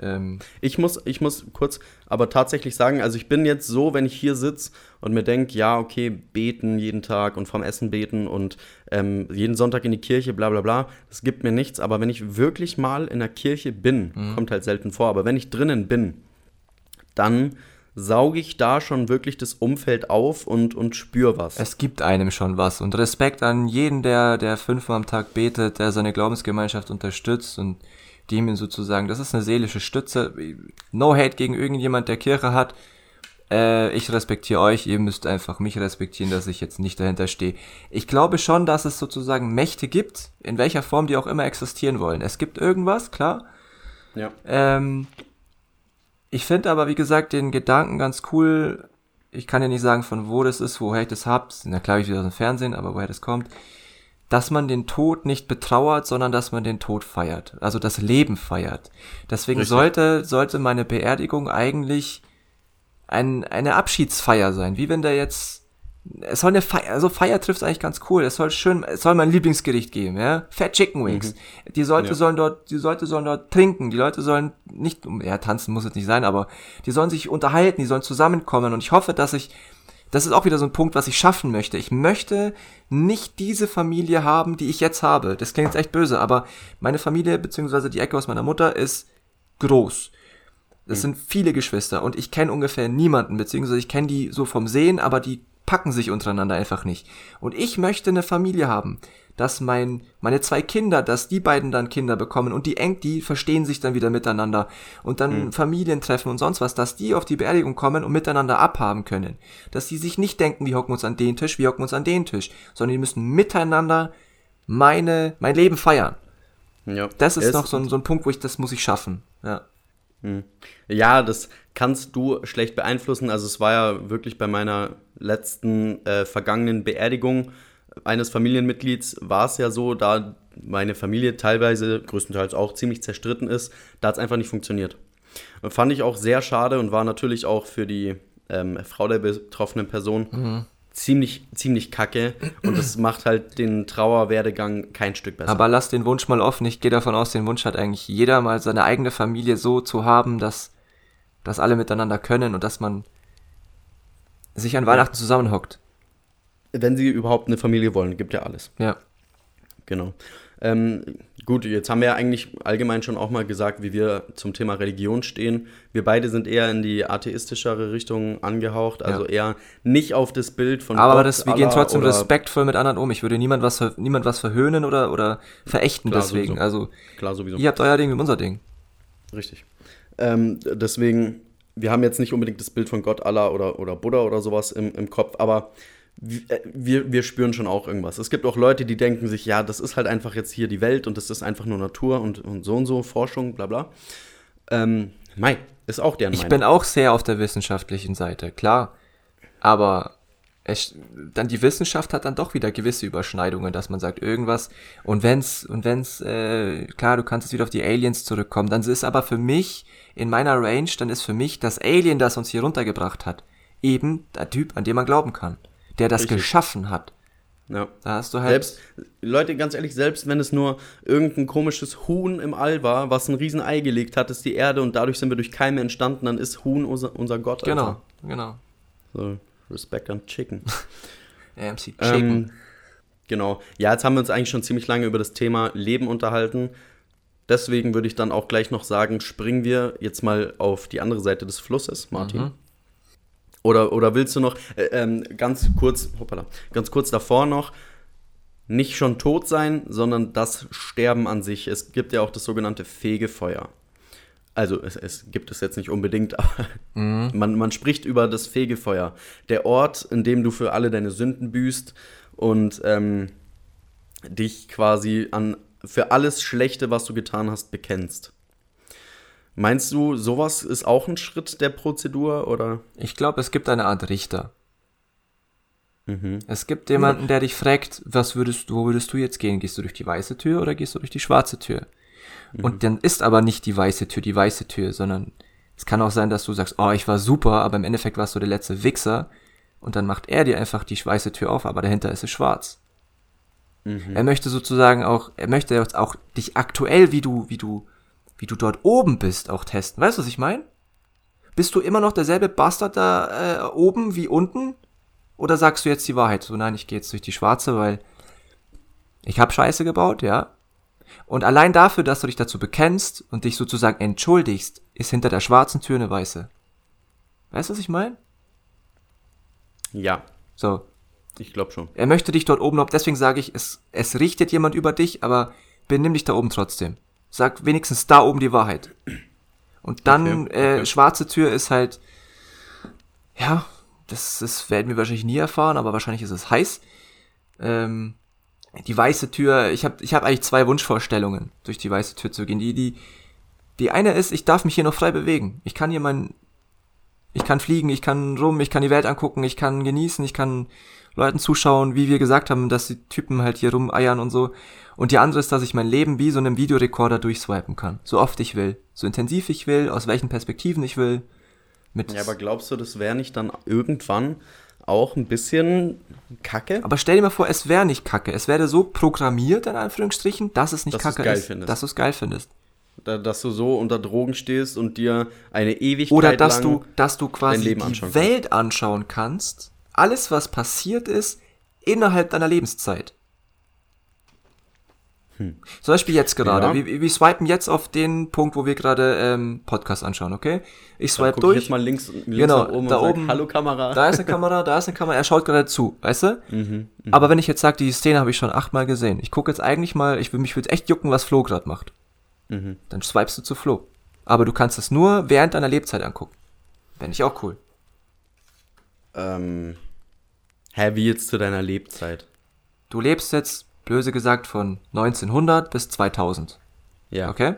Ähm, Ich muss, ich muss kurz aber tatsächlich sagen, also ich bin jetzt so, wenn ich hier sitze und mir denke, ja, okay, beten jeden Tag und vom Essen beten und ähm, jeden Sonntag in die Kirche, bla bla bla, das gibt mir nichts. Aber wenn ich wirklich mal in der Kirche bin, kommt halt selten vor, aber wenn ich drinnen bin, dann sauge ich da schon wirklich das Umfeld auf und, und spüre was. es gibt einem schon was und Respekt an jeden, der, der fünfmal am Tag betet, der seine Glaubensgemeinschaft unterstützt und dem ihn sozusagen, das ist eine seelische Stütze. No hate gegen irgendjemand, der Kirche hat. Äh, ich respektiere euch, ihr müsst einfach mich respektieren, dass ich jetzt nicht dahinter stehe. Ich glaube schon, dass es sozusagen Mächte gibt, in welcher Form die auch immer existieren wollen. Es gibt irgendwas, klar. ja. Ähm, ich finde aber, wie gesagt, den Gedanken ganz cool. Ich kann ja nicht sagen, von wo das ist, woher ich das hab. Na klar, ich wieder aus dem Fernsehen, aber woher das kommt. Dass man den Tod nicht betrauert, sondern dass man den Tod feiert. Also das Leben feiert. Deswegen Richtig. sollte, sollte meine Beerdigung eigentlich ein, eine Abschiedsfeier sein. Wie wenn der jetzt, es soll eine Feier, also Feier trifft eigentlich ganz cool. Es soll schön, es soll mein Lieblingsgericht geben, ja. Fat Chicken Wings. Die Leute Ja. sollen dort, die Leute sollen dort trinken. Die Leute sollen nicht, ja, tanzen muss es nicht sein, aber die sollen sich unterhalten, die sollen zusammenkommen. Und ich hoffe, dass ich, das ist auch wieder so ein Punkt, was ich schaffen möchte. Ich möchte nicht diese Familie haben, die ich jetzt habe. Das klingt jetzt echt böse, aber meine Familie, beziehungsweise die Ecke aus meiner Mutter, ist groß. Das sind viele Geschwister und ich kenne ungefähr niemanden, beziehungsweise ich kenne die so vom Sehen, aber die packen sich untereinander einfach nicht. Und ich möchte eine Familie haben, dass mein, meine zwei Kinder, dass die beiden dann Kinder bekommen und die eng, die verstehen sich dann wieder miteinander und dann Familientreffen und sonst was, dass die auf die Beerdigung kommen und miteinander abhaben können. Dass die sich nicht denken, wir hocken uns an den Tisch, wir hocken uns an den Tisch, sondern die müssen miteinander meine, mein Leben feiern. ja. Das ist Es- noch so ein, so ein Punkt, wo ich, das muss ich schaffen. Ja. Ja, das kannst du schlecht beeinflussen. Also es war ja wirklich bei meiner letzten äh, vergangenen Beerdigung eines Familienmitglieds war es ja so, da meine Familie teilweise, größtenteils auch ziemlich zerstritten ist, da hat es einfach nicht funktioniert. Fand ich auch sehr schade und war natürlich auch für die ähm, Frau der betroffenen Person ziemlich, ziemlich kacke. Und das macht halt den Trauerwerdegang kein Stück besser. Aber lass den Wunsch mal offen. Ich gehe davon aus, den Wunsch hat eigentlich jeder mal seine eigene Familie so zu haben, dass, dass alle miteinander können und dass man sich an Weihnachten zusammenhockt. Wenn sie überhaupt eine Familie wollen, gibt ja alles. Ja. Genau. Ähm, gut, jetzt haben wir ja eigentlich allgemein schon auch mal gesagt, wie wir zum Thema Religion stehen. Wir beide sind eher in die atheistischere Richtung angehaucht, also eher nicht auf das Bild von Aber Gott, das, wir gehen Allah trotzdem oder- respektvoll mit anderen um. Ich würde niemand was, niemand was verhöhnen oder, oder verächten Klar, deswegen. sowieso. Also, Klar, sowieso. ihr habt euer Ding, wir unser Ding. Richtig. Ähm, deswegen wir haben jetzt nicht unbedingt das Bild von Gott, Allah oder, oder Buddha oder sowas im, im Kopf, aber äh, wir, wir spüren schon auch irgendwas. Es gibt auch Leute, die denken sich, ja, das ist halt einfach jetzt hier die Welt und das ist einfach nur Natur und, und so und so, Forschung, bla bla. Ähm, Mai, ist auch deren ich Meinung. Ich bin auch sehr auf der wissenschaftlichen Seite, klar. Aber es, dann die Wissenschaft hat dann doch wieder gewisse Überschneidungen, dass man sagt, irgendwas, und wenn's, und wenn's, äh, klar, du kannst jetzt wieder auf die Aliens zurückkommen, dann ist aber für mich, in meiner Range, dann ist für mich das Alien, das uns hier runtergebracht hat, eben der Typ, an dem man glauben kann der das Richtig. geschaffen hat. Ja. Da hast du halt. Selbst, Leute, ganz ehrlich, selbst wenn es nur irgendein komisches Huhn im All war, was ein Riesen-Ei gelegt hat, ist die Erde und dadurch sind wir durch Keime entstanden, dann ist Huhn unser, unser Gott. Genau, Alter. genau. So, Respect on Chicken. AMC Chicken. Ähm, genau. Ja, jetzt haben wir uns eigentlich schon ziemlich lange über das Thema Leben unterhalten. Deswegen würde ich dann auch gleich noch sagen, springen wir jetzt mal auf die andere Seite des Flusses, Martin. Mhm. Oder, oder willst du noch äh, ähm, ganz kurz, hoppala, ganz kurz davor noch, nicht schon tot sein, sondern das Sterben an sich. Es gibt ja auch das sogenannte Fegefeuer. Also es, es gibt es jetzt nicht unbedingt, aber mhm. man, man spricht über das Fegefeuer. Der Ort, in dem du für alle deine Sünden büßt und ähm, dich quasi an für alles Schlechte, was du getan hast, bekennst. Meinst du, sowas ist auch ein Schritt der Prozedur oder? Ich glaube, es gibt eine Art Richter. Mhm. Es gibt jemanden, der dich fragt, was würdest du, wo würdest du jetzt gehen? Gehst du durch die weiße Tür oder gehst du durch die schwarze Tür? Mhm. Und dann ist aber nicht die weiße Tür die weiße Tür, sondern es kann auch sein, dass du sagst, oh, ich war super, aber im Endeffekt warst du der letzte Wichser und dann macht er dir einfach die weiße Tür auf, aber dahinter ist es schwarz. Mhm. Er möchte sozusagen auch, er möchte auch dich aktuell, wie du, wie du wie du dort oben bist, auch testen. Weißt du, was ich meine? Bist du immer noch derselbe Bastard da äh, oben wie unten? Oder sagst du jetzt die Wahrheit? So, nein, ich gehe jetzt durch die schwarze, weil ich habe Scheiße gebaut, ja. Und allein dafür, dass du dich dazu bekennst und dich sozusagen entschuldigst, ist hinter der schwarzen Tür eine weiße. Weißt du, was ich meine? Ja. So. Ich glaube schon. Er möchte dich dort oben deswegen sage ich, es, es richtet jemand über dich, aber benimm dich da oben trotzdem. Sag wenigstens da oben die Wahrheit. Und dann, okay, okay. Äh, schwarze Tür ist halt, ja, das, das werden wir wahrscheinlich nie erfahren, aber wahrscheinlich ist es heiß. Ähm, die weiße Tür, ich habe ich hab eigentlich zwei Wunschvorstellungen, durch die weiße Tür zu gehen. Die, die, die eine ist, ich darf mich hier noch frei bewegen. Ich kann hier mein, ich kann fliegen, ich kann rum, ich kann die Welt angucken, ich kann genießen, ich kann Leuten zuschauen, wie wir gesagt haben, dass die Typen halt hier rumeiern und so. Und die andere ist, dass ich mein Leben wie so einem Videorekorder durchswipen kann. So oft ich will. So intensiv ich will, aus welchen Perspektiven ich will. Ja, aber glaubst du, das wäre nicht dann irgendwann auch ein bisschen Kacke? Aber stell dir mal vor, es wäre nicht Kacke. Es wäre so programmiert, in Anführungsstrichen, dass es nicht dass Kacke geil ist. Findest. Dass du es geil findest. Da, dass du so unter Drogen stehst und dir eine Ewigkeit Oder dass du, dass du quasi die Welt anschauen kannst. Alles, was passiert ist, innerhalb deiner Lebenszeit. Hm. Zum Beispiel jetzt gerade. Ja. Wir, wir swipen jetzt auf den Punkt, wo wir gerade ähm, Podcast anschauen, okay? Ich swipe durch. Ich jetzt mal links, links genau, oben da oben. Sag, Hallo Kamera. Da ist eine Kamera, da ist eine Kamera. Er schaut gerade zu, weißt du? Mhm, mh. Aber wenn ich jetzt sage, die Szene habe ich schon achtmal gesehen. Ich gucke jetzt eigentlich mal, ich will mich würde echt jucken, was Flo gerade macht. Mhm. Dann swipest du zu Flo. Aber du kannst es nur während deiner Lebzeit angucken. Fände ich auch cool. Ähm. Hä, wie jetzt zu deiner Lebzeit? Du lebst jetzt blöse gesagt, von 1900 bis 2000. Ja. Okay?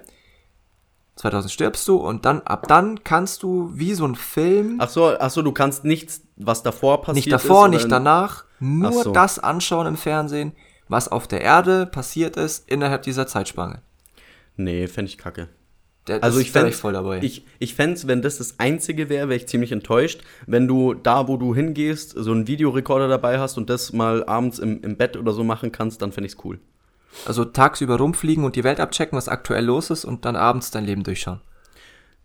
2000 stirbst du und dann, ab dann kannst du wie so ein Film. Ach so, ach so du kannst nichts, was davor passiert Nicht davor, ist, nicht danach, nur so. das anschauen im Fernsehen, was auf der Erde passiert ist innerhalb dieser Zeitspanne. Nee, fände ich kacke. Der, also ich fände voll dabei. Ich, ich fände wenn das das Einzige wäre, wäre ich ziemlich enttäuscht. Wenn du da, wo du hingehst, so einen Videorekorder dabei hast und das mal abends im, im Bett oder so machen kannst, dann fände ich es cool. Also tagsüber rumfliegen und die Welt abchecken, was aktuell los ist und dann abends dein Leben durchschauen.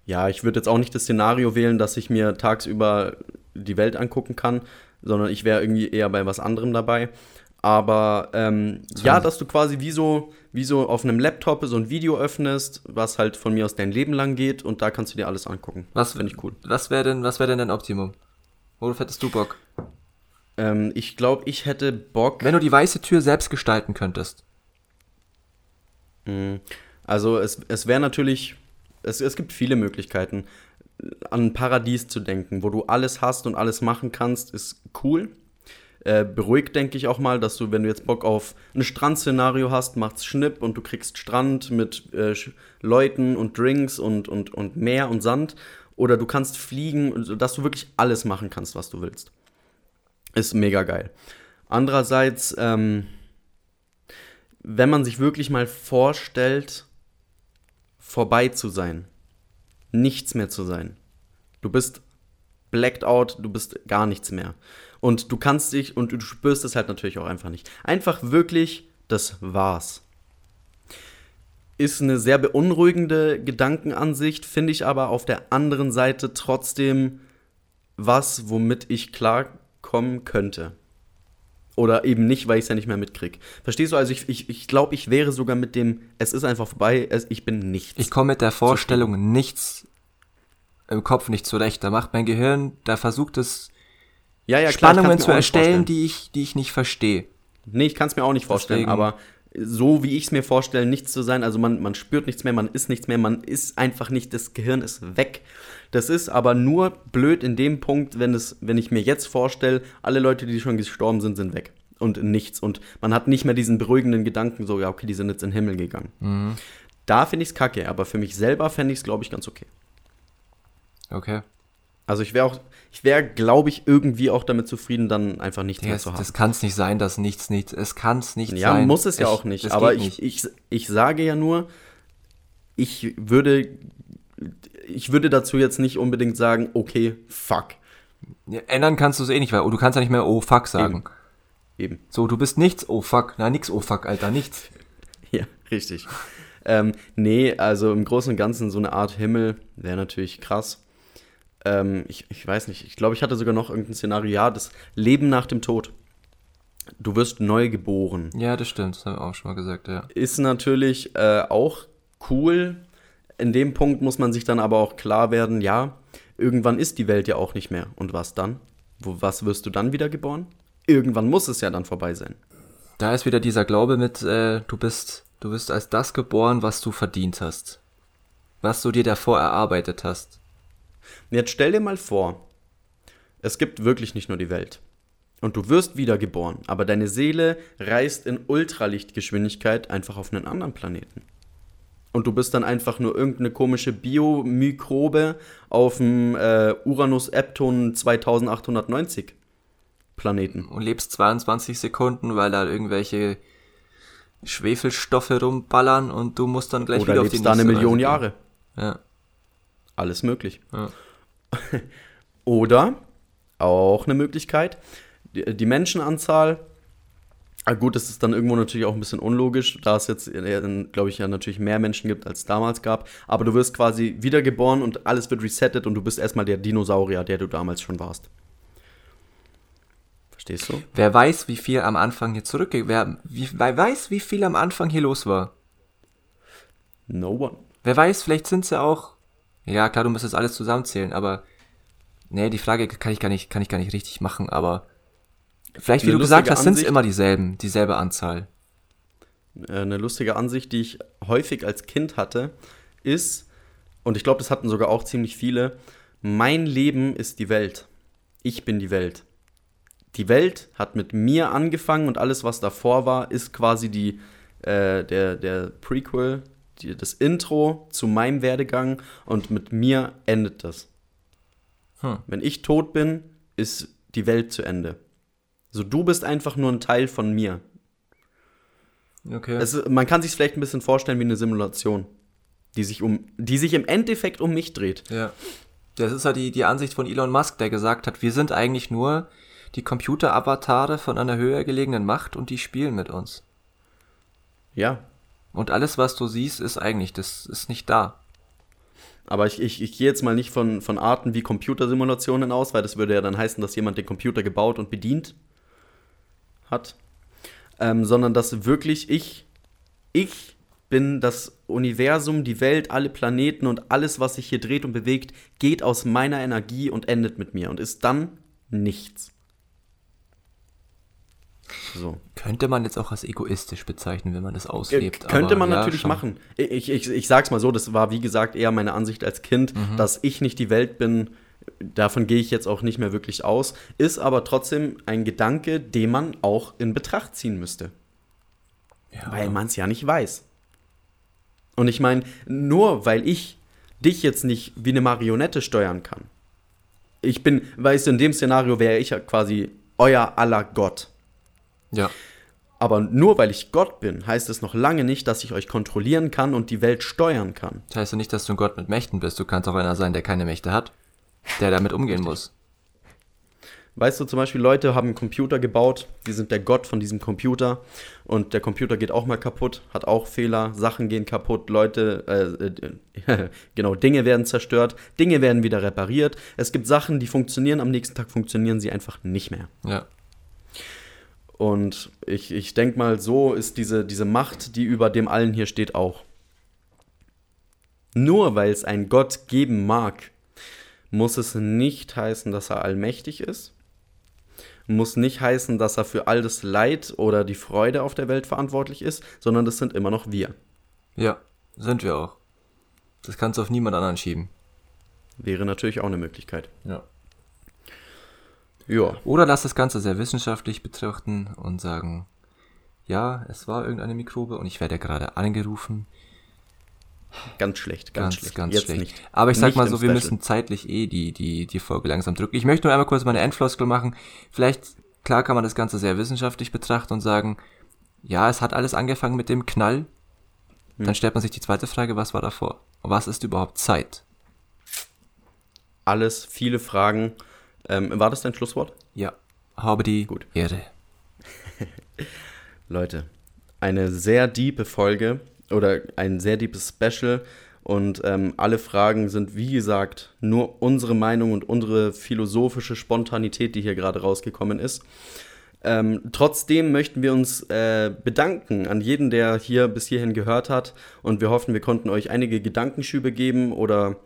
Ja, ich würde jetzt auch nicht das Szenario wählen, dass ich mir tagsüber die Welt angucken kann, sondern ich wäre irgendwie eher bei was anderem dabei. Aber ähm, ja, dass du quasi wie so, wie so auf einem Laptop so ein Video öffnest, was halt von mir aus dein Leben lang geht und da kannst du dir alles angucken. Was finde ich cool. Was wäre denn, was wäre denn dein Optimum? Worauf hättest du Bock? Ähm, ich glaube, ich hätte Bock. Wenn du die weiße Tür selbst gestalten könntest. Mhm. Also es, es wäre natürlich, es, es gibt viele Möglichkeiten. an ein Paradies zu denken, wo du alles hast und alles machen kannst, ist cool. Äh, beruhigt, denke ich auch mal, dass du, wenn du jetzt Bock auf ein Strandszenario hast, macht's Schnipp und du kriegst Strand mit äh, Leuten und Drinks und, und, und Meer und Sand. Oder du kannst fliegen, dass du wirklich alles machen kannst, was du willst. Ist mega geil. Andererseits, ähm, wenn man sich wirklich mal vorstellt, vorbei zu sein, nichts mehr zu sein. Du bist blacked out, du bist gar nichts mehr. Und du kannst dich und du spürst es halt natürlich auch einfach nicht. Einfach wirklich, das war's. Ist eine sehr beunruhigende Gedankenansicht, finde ich aber auf der anderen Seite trotzdem was, womit ich klarkommen könnte. Oder eben nicht, weil ich es ja nicht mehr mitkriege. Verstehst du? Also ich, ich, ich glaube, ich wäre sogar mit dem, es ist einfach vorbei, es, ich bin nichts. Ich komme mit der Vorstellung nichts im Kopf nicht zurecht. Da macht mein Gehirn, da versucht es ja, ja, klar, Spannungen zu erstellen, die ich, die ich nicht verstehe. Nee, ich kann es mir auch nicht vorstellen, Deswegen. aber so wie ich es mir vorstelle, nichts zu sein, also man, man spürt nichts mehr, man ist nichts mehr, man ist einfach nicht, das Gehirn ist weg. Das ist aber nur blöd in dem Punkt, wenn, es, wenn ich mir jetzt vorstelle, alle Leute, die schon gestorben sind, sind weg. Und nichts. Und man hat nicht mehr diesen beruhigenden Gedanken, so, ja, okay, die sind jetzt in den Himmel gegangen. Mhm. Da finde ich es kacke, aber für mich selber fände ich es, glaube ich, ganz okay. Okay. Also ich wäre auch, ich wäre, glaube ich, irgendwie auch damit zufrieden, dann einfach nichts mehr zu haben. Das kann es nicht sein, dass nichts, nichts, es kann es nicht ja, sein. Ja, muss es ja auch nicht. Aber ich, nicht. Ich, ich sage ja nur, ich würde ich würde dazu jetzt nicht unbedingt sagen, okay, fuck. Ja, ändern kannst du es eh nicht, weil du kannst ja nicht mehr oh fuck sagen. Eben. Eben. So, du bist nichts, oh fuck. Na, nix, oh fuck, Alter, nichts. ja, richtig. ähm, nee, also im Großen und Ganzen so eine Art Himmel wäre natürlich krass. Ähm, ich, ich weiß nicht, ich glaube, ich hatte sogar noch irgendein Szenario, ja, das Leben nach dem Tod. Du wirst neu geboren. Ja, das stimmt, das habe ich auch schon mal gesagt, ja. Ist natürlich äh, auch cool, in dem Punkt muss man sich dann aber auch klar werden, ja, irgendwann ist die Welt ja auch nicht mehr. Und was dann? Wo, was wirst du dann wieder geboren? Irgendwann muss es ja dann vorbei sein. Da ist wieder dieser Glaube mit, äh, du bist, du bist als das geboren, was du verdient hast. Was du dir davor erarbeitet hast. Jetzt stell dir mal vor, es gibt wirklich nicht nur die Welt. Und du wirst wiedergeboren, aber deine Seele reist in Ultralichtgeschwindigkeit einfach auf einen anderen Planeten. Und du bist dann einfach nur irgendeine komische Biomikrobe auf dem äh, Uranus Epton 2890 Planeten. Und lebst 22 Sekunden, weil da irgendwelche Schwefelstoffe rumballern und du musst dann gleich Oder wieder auf die da eine Million Reise Jahre. Ja. Alles möglich. Ja. Oder auch eine Möglichkeit, die, die Menschenanzahl Ah, gut, das ist dann irgendwo natürlich auch ein bisschen unlogisch, da es jetzt, äh, glaube ich, ja natürlich mehr Menschen gibt, als es damals gab. Aber du wirst quasi wiedergeboren und alles wird resettet und du bist erstmal der Dinosaurier, der du damals schon warst. Verstehst du? Wer weiß, wie viel am Anfang hier zurückgeht. Wer, wie, wer weiß, wie viel am Anfang hier los war? No one. Wer weiß, vielleicht sind sie auch. Ja, klar, du musst das alles zusammenzählen, aber. Nee, die Frage kann ich gar nicht, kann ich gar nicht richtig machen, aber Vielleicht, wie du gesagt hast, sind es immer dieselben, dieselbe Anzahl. Äh, eine lustige Ansicht, die ich häufig als Kind hatte, ist, und ich glaube, das hatten sogar auch ziemlich viele, mein Leben ist die Welt. Ich bin die Welt. Die Welt hat mit mir angefangen und alles, was davor war, ist quasi die, äh, der, der Prequel, das Intro zu meinem Werdegang und mit mir endet das. Hm. Wenn ich tot bin, ist die Welt zu Ende. So, du bist einfach nur ein Teil von mir. Okay. Es, man kann sich vielleicht ein bisschen vorstellen wie eine Simulation, die sich, um, die sich im Endeffekt um mich dreht. Ja. Das ist ja die, die Ansicht von Elon Musk, der gesagt hat, wir sind eigentlich nur die Computer-Avatare von einer höher gelegenen Macht und die spielen mit uns. Ja. Und alles, was du siehst, ist eigentlich, das ist nicht da. Aber ich, ich, ich gehe jetzt mal nicht von, von Arten wie Computersimulationen aus, weil das würde ja dann heißen, dass jemand den Computer gebaut und bedient hat, ähm, sondern dass wirklich ich, ich bin das Universum, die Welt, alle Planeten und alles, was sich hier dreht und bewegt, geht aus meiner Energie und endet mit mir und ist dann nichts. So. Könnte man jetzt auch als egoistisch bezeichnen, wenn man das auslebt. Könnte man ja, natürlich schon. machen. Ich, ich, ich sag's mal so, das war wie gesagt eher meine Ansicht als Kind, mhm. dass ich nicht die Welt bin, davon gehe ich jetzt auch nicht mehr wirklich aus, ist aber trotzdem ein Gedanke, den man auch in Betracht ziehen müsste. Ja. Weil man es ja nicht weiß. Und ich meine, nur weil ich dich jetzt nicht wie eine Marionette steuern kann. Ich bin, weißt du, in dem Szenario wäre ich ja quasi euer aller Gott. Ja. Aber nur weil ich Gott bin, heißt es noch lange nicht, dass ich euch kontrollieren kann und die Welt steuern kann. Das heißt ja nicht, dass du ein Gott mit Mächten bist. Du kannst auch einer sein, der keine Mächte hat, der damit umgehen muss. Weißt du, zum Beispiel Leute haben einen Computer gebaut, die sind der Gott von diesem Computer und der Computer geht auch mal kaputt, hat auch Fehler, Sachen gehen kaputt, Leute, äh, äh, genau, Dinge werden zerstört, Dinge werden wieder repariert. Es gibt Sachen, die funktionieren, am nächsten Tag funktionieren sie einfach nicht mehr. Ja. Und ich, ich denke mal, so ist diese, diese Macht, die über dem allen hier steht, auch. Nur weil es einen Gott geben mag, muss es nicht heißen, dass er allmächtig ist muss nicht heißen, dass er für all das Leid oder die Freude auf der Welt verantwortlich ist, sondern das sind immer noch wir. Ja, sind wir auch. Das kannst du auf niemand anderen schieben. Wäre natürlich auch eine Möglichkeit. Ja. Ja. Oder lass das Ganze sehr wissenschaftlich betrachten und sagen, ja, es war irgendeine Mikrobe und ich werde gerade angerufen. Ganz schlecht, ganz, ganz schlecht. Ganz Jetzt schlecht. Nicht. Aber ich sag nicht mal so, wir müssen zeitlich eh die, die, die Folge langsam drücken. Ich möchte nur einmal kurz meine Endfloskel machen. Vielleicht, klar kann man das Ganze sehr wissenschaftlich betrachten und sagen, ja, es hat alles angefangen mit dem Knall. Hm. Dann stellt man sich die zweite Frage, was war davor? Was ist überhaupt Zeit? Alles, viele Fragen. Ähm, war das dein Schlusswort? Ja. Habe die Gut. Ehre. Leute, eine sehr diepe Folge oder ein sehr deepes Special. Und ähm, alle Fragen sind, wie gesagt, nur unsere Meinung und unsere philosophische Spontanität, die hier gerade rausgekommen ist. Ähm, trotzdem möchten wir uns äh, bedanken an jeden, der hier bis hierhin gehört hat. Und wir hoffen, wir konnten euch einige Gedankenschübe geben oder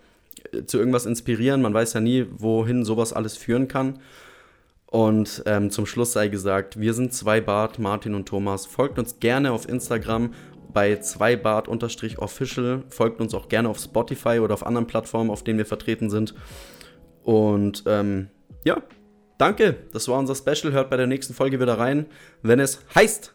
zu irgendwas inspirieren. Man weiß ja nie, wohin sowas alles führen kann. Und ähm, zum Schluss sei gesagt, wir sind zwei Bart, Martin und Thomas. Folgt uns gerne auf Instagram bei 2bart-official. Folgt uns auch gerne auf Spotify oder auf anderen Plattformen, auf denen wir vertreten sind. Und ähm, ja, danke. Das war unser Special. Hört bei der nächsten Folge wieder rein, wenn es heißt.